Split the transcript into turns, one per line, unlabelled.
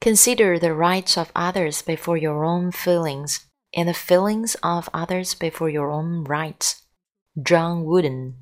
Consider the rights of others before your own feelings, and the feelings of others before your own rights. John Wooden